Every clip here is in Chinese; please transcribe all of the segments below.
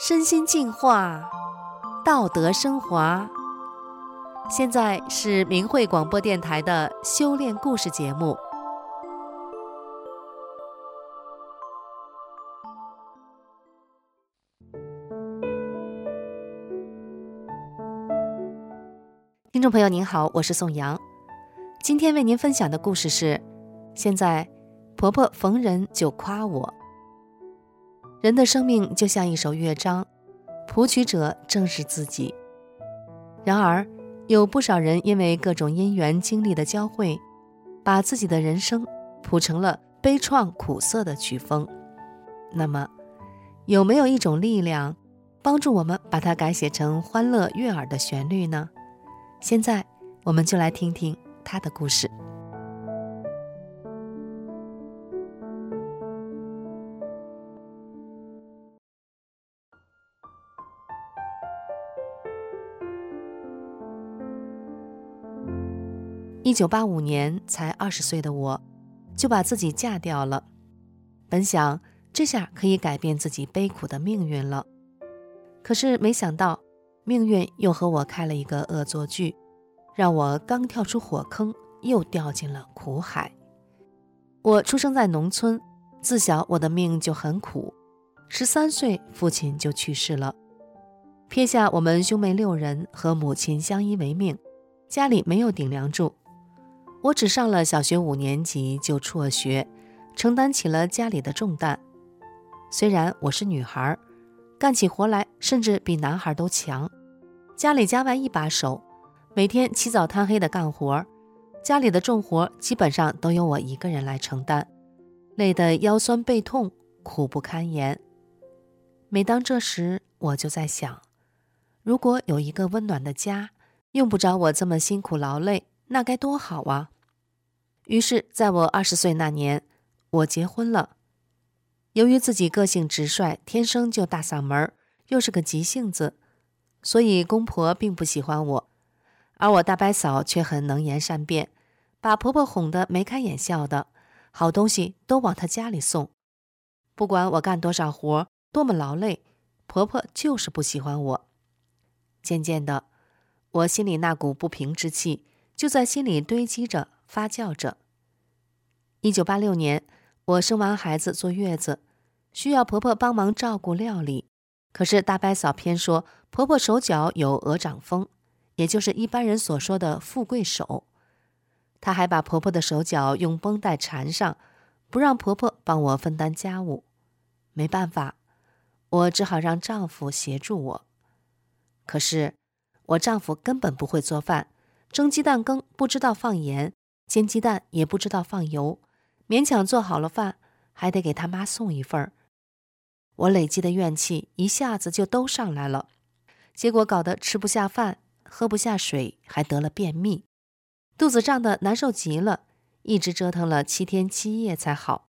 身心净化，道德升华。现在是明慧广播电台的修炼故事节目。听众朋友您好，我是宋阳，今天为您分享的故事是：现在婆婆逢人就夸我。人的生命就像一首乐章，谱曲者正是自己。然而，有不少人因为各种因缘经历的交汇，把自己的人生谱成了悲怆苦涩的曲风。那么，有没有一种力量，帮助我们把它改写成欢乐悦耳的旋律呢？现在，我们就来听听他的故事。一九八五年才二十岁的我，就把自己嫁掉了。本想这下可以改变自己悲苦的命运了，可是没想到命运又和我开了一个恶作剧，让我刚跳出火坑，又掉进了苦海。我出生在农村，自小我的命就很苦。十三岁，父亲就去世了，撇下我们兄妹六人和母亲相依为命，家里没有顶梁柱。我只上了小学五年级就辍学，承担起了家里的重担。虽然我是女孩，干起活来甚至比男孩都强。家里家外一把手，每天起早贪黑的干活，家里的重活基本上都由我一个人来承担，累得腰酸背痛，苦不堪言。每当这时，我就在想，如果有一个温暖的家，用不着我这么辛苦劳累。那该多好啊！于是，在我二十岁那年，我结婚了。由于自己个性直率，天生就大嗓门，又是个急性子，所以公婆并不喜欢我。而我大伯嫂却很能言善辩，把婆婆哄得眉开眼笑的，好东西都往她家里送。不管我干多少活，多么劳累，婆婆就是不喜欢我。渐渐的，我心里那股不平之气。就在心里堆积着，发酵着。一九八六年，我生完孩子坐月子，需要婆婆帮忙照顾料理。可是大伯嫂偏说婆婆手脚有鹅掌风，也就是一般人所说的富贵手。她还把婆婆的手脚用绷带缠上，不让婆婆帮我分担家务。没办法，我只好让丈夫协助我。可是我丈夫根本不会做饭。蒸鸡蛋羹不知道放盐，煎鸡蛋也不知道放油，勉强做好了饭，还得给他妈送一份儿。我累积的怨气一下子就都上来了，结果搞得吃不下饭，喝不下水，还得了便秘，肚子胀得难受极了，一直折腾了七天七夜才好。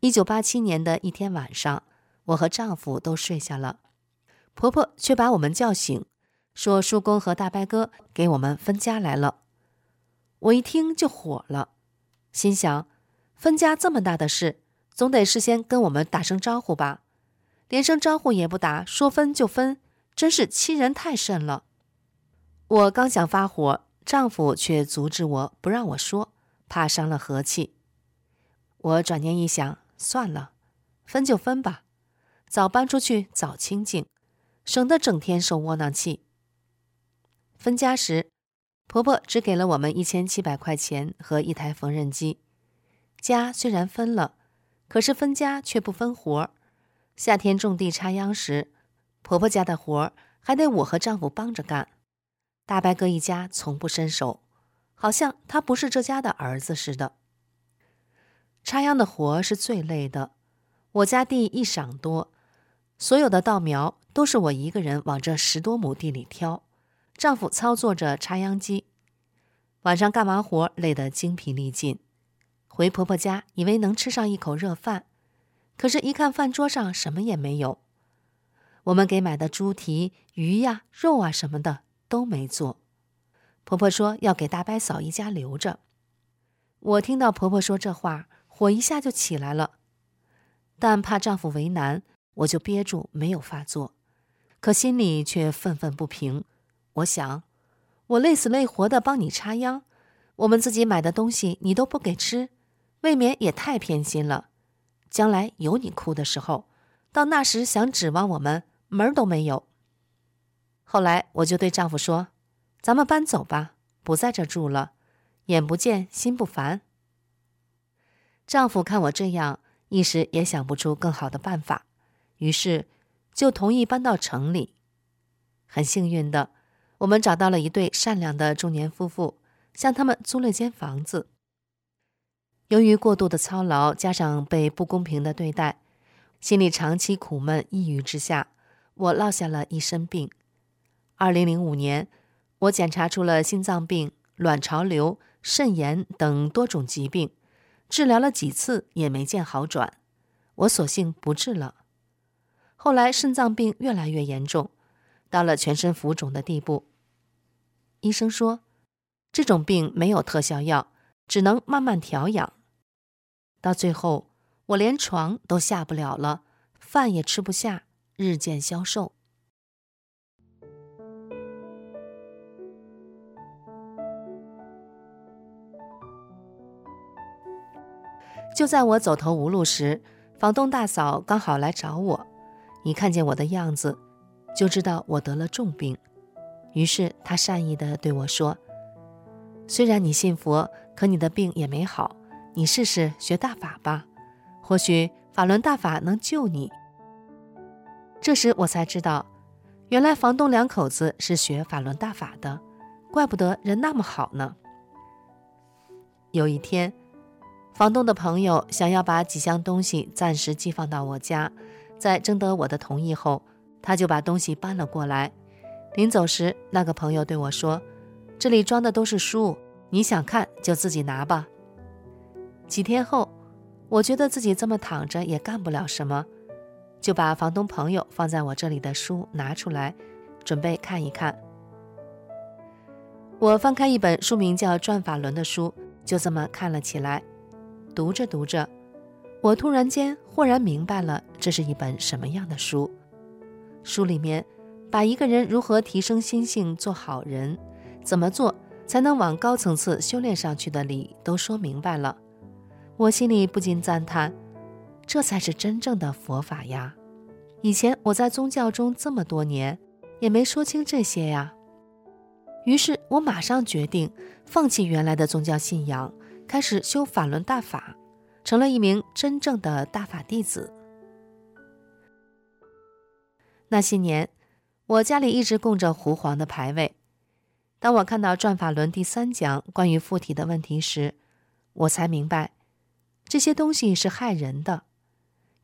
一九八七年的一天晚上，我和丈夫都睡下了，婆婆却把我们叫醒。说叔公和大伯哥给我们分家来了，我一听就火了，心想分家这么大的事，总得事先跟我们打声招呼吧，连声招呼也不打，说分就分，真是欺人太甚了。我刚想发火，丈夫却阻止我不让我说，怕伤了和气。我转念一想，算了，分就分吧，早搬出去早清静，省得整天受窝囊气。分家时，婆婆只给了我们一千七百块钱和一台缝纫机。家虽然分了，可是分家却不分活儿。夏天种地插秧时，婆婆家的活儿还得我和丈夫帮着干。大伯哥一家从不伸手，好像他不是这家的儿子似的。插秧的活是最累的，我家地一晌多，所有的稻苗都是我一个人往这十多亩地里挑。丈夫操作着插秧机，晚上干完活累得精疲力尽，回婆婆家以为能吃上一口热饭，可是，一看饭桌上什么也没有。我们给买的猪蹄、鱼呀、肉啊什么的都没做。婆婆说要给大伯嫂一家留着。我听到婆婆说这话，火一下就起来了，但怕丈夫为难，我就憋住没有发作，可心里却愤愤不平。我想，我累死累活的帮你插秧，我们自己买的东西你都不给吃，未免也太偏心了。将来有你哭的时候，到那时想指望我们门儿都没有。后来我就对丈夫说：“咱们搬走吧，不在这住了，眼不见心不烦。”丈夫看我这样，一时也想不出更好的办法，于是就同意搬到城里。很幸运的。我们找到了一对善良的中年夫妇，向他们租了间房子。由于过度的操劳，加上被不公平的对待，心里长期苦闷、抑郁之下，我落下了一身病。二零零五年，我检查出了心脏病、卵巢瘤、肾炎等多种疾病，治疗了几次也没见好转，我索性不治了。后来肾脏病越来越严重。到了全身浮肿的地步，医生说，这种病没有特效药，只能慢慢调养。到最后，我连床都下不了了，饭也吃不下，日渐消瘦。就在我走投无路时，房东大嫂刚好来找我，一看见我的样子，就知道我得了重病，于是他善意地对我说：“虽然你信佛，可你的病也没好，你试试学大法吧，或许法轮大法能救你。”这时我才知道，原来房东两口子是学法轮大法的，怪不得人那么好呢。有一天，房东的朋友想要把几箱东西暂时寄放到我家，在征得我的同意后。他就把东西搬了过来。临走时，那个朋友对我说：“这里装的都是书，你想看就自己拿吧。”几天后，我觉得自己这么躺着也干不了什么，就把房东朋友放在我这里的书拿出来，准备看一看。我翻开一本书名叫《转法轮》的书，就这么看了起来。读着读着，我突然间豁然明白了，这是一本什么样的书。书里面把一个人如何提升心性、做好人，怎么做才能往高层次修炼上去的理都说明白了。我心里不禁赞叹：这才是真正的佛法呀！以前我在宗教中这么多年，也没说清这些呀。于是我马上决定放弃原来的宗教信仰，开始修法轮大法，成了一名真正的大法弟子。那些年，我家里一直供着狐黄的牌位。当我看到《转法轮》第三讲关于附体的问题时，我才明白这些东西是害人的。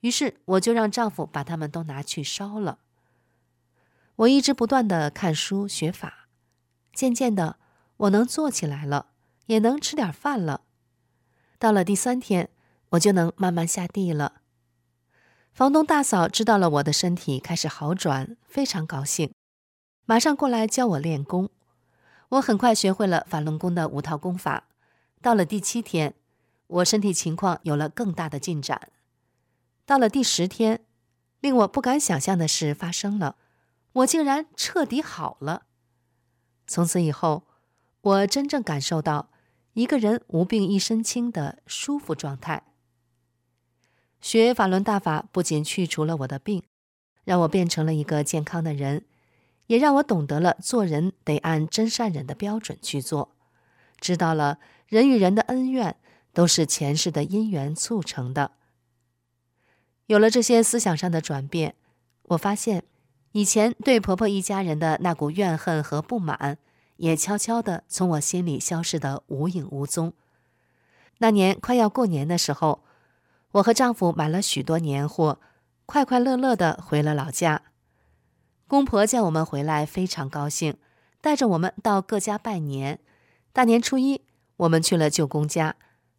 于是，我就让丈夫把它们都拿去烧了。我一直不断地看书学法，渐渐的，我能坐起来了，也能吃点饭了。到了第三天，我就能慢慢下地了。房东大嫂知道了我的身体开始好转，非常高兴，马上过来教我练功。我很快学会了法轮功的五套功法。到了第七天，我身体情况有了更大的进展。到了第十天，令我不敢想象的事发生了，我竟然彻底好了。从此以后，我真正感受到一个人无病一身轻的舒服状态。学法轮大法不仅去除了我的病，让我变成了一个健康的人，也让我懂得了做人得按真善忍的标准去做，知道了人与人的恩怨都是前世的因缘促成的。有了这些思想上的转变，我发现以前对婆婆一家人的那股怨恨和不满，也悄悄地从我心里消失得无影无踪。那年快要过年的时候，我和丈夫买了许多年货，快快乐乐地回了老家。公婆见我们回来，非常高兴，带着我们到各家拜年。大年初一，我们去了舅公家，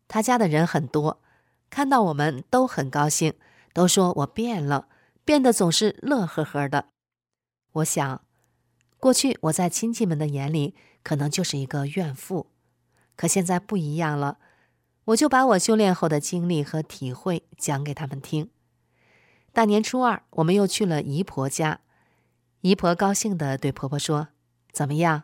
他家的人很多，看到我们都很高兴，都说我变了，变得总是乐呵呵的。我想，过去我在亲戚们的眼里可能就是一个怨妇，可现在不一样了。我就把我修炼后的经历和体会讲给他们听。大年初二，我们又去了姨婆家。姨婆高兴地对婆婆说：“怎么样？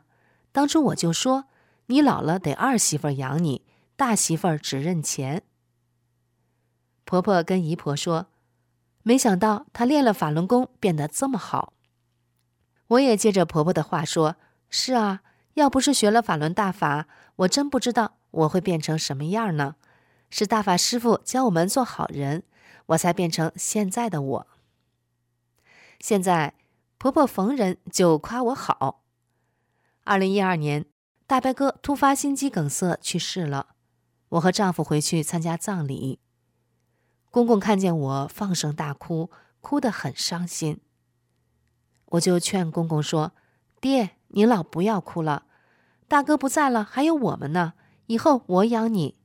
当初我就说，你老了得二媳妇养你，大媳妇只认钱。”婆婆跟姨婆说：“没想到她练了法轮功，变得这么好。”我也接着婆婆的话说：“是啊，要不是学了法轮大法，我真不知道我会变成什么样呢。是大法师父教我们做好人。”我才变成现在的我。现在婆婆逢人就夸我好。二零一二年，大伯哥突发心肌梗塞去世了，我和丈夫回去参加葬礼。公公看见我放声大哭，哭得很伤心。我就劝公公说：“爹，您老不要哭了，大哥不在了，还有我们呢，以后我养你。”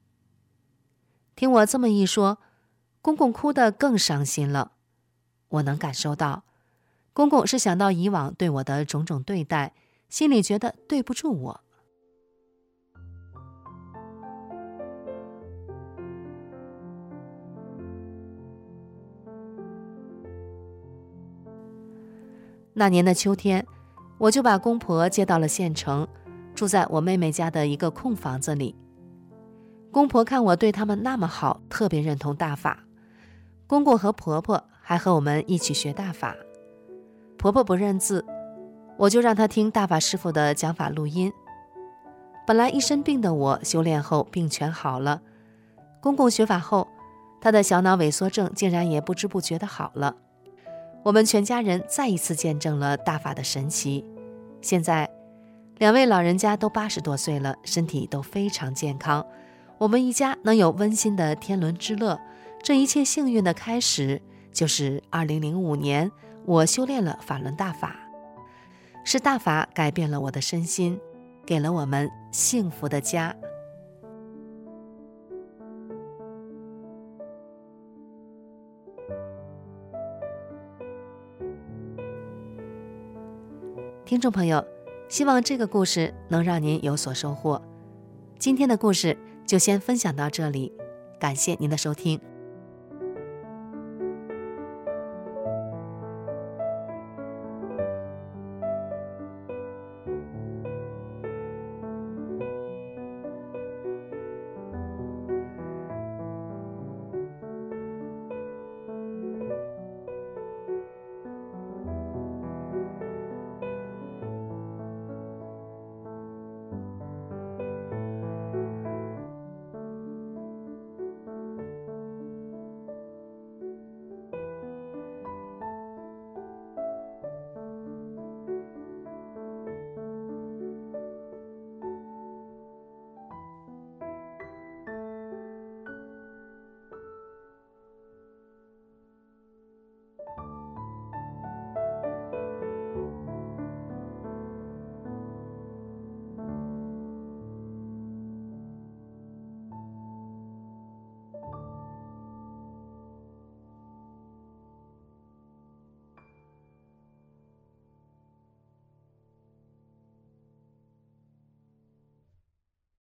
听我这么一说。公公哭得更伤心了，我能感受到，公公是想到以往对我的种种对待，心里觉得对不住我。那年的秋天，我就把公婆接到了县城，住在我妹妹家的一个空房子里。公婆看我对他们那么好，特别认同大法。公公和婆婆还和我们一起学大法，婆婆不认字，我就让她听大法师傅的讲法录音。本来一身病的我，修炼后病全好了。公公学法后，他的小脑萎缩症竟然也不知不觉的好了。我们全家人再一次见证了大法的神奇。现在，两位老人家都八十多岁了，身体都非常健康。我们一家能有温馨的天伦之乐。这一切幸运的开始，就是二零零五年我修炼了法轮大法，是大法改变了我的身心，给了我们幸福的家。听众朋友，希望这个故事能让您有所收获。今天的故事就先分享到这里，感谢您的收听。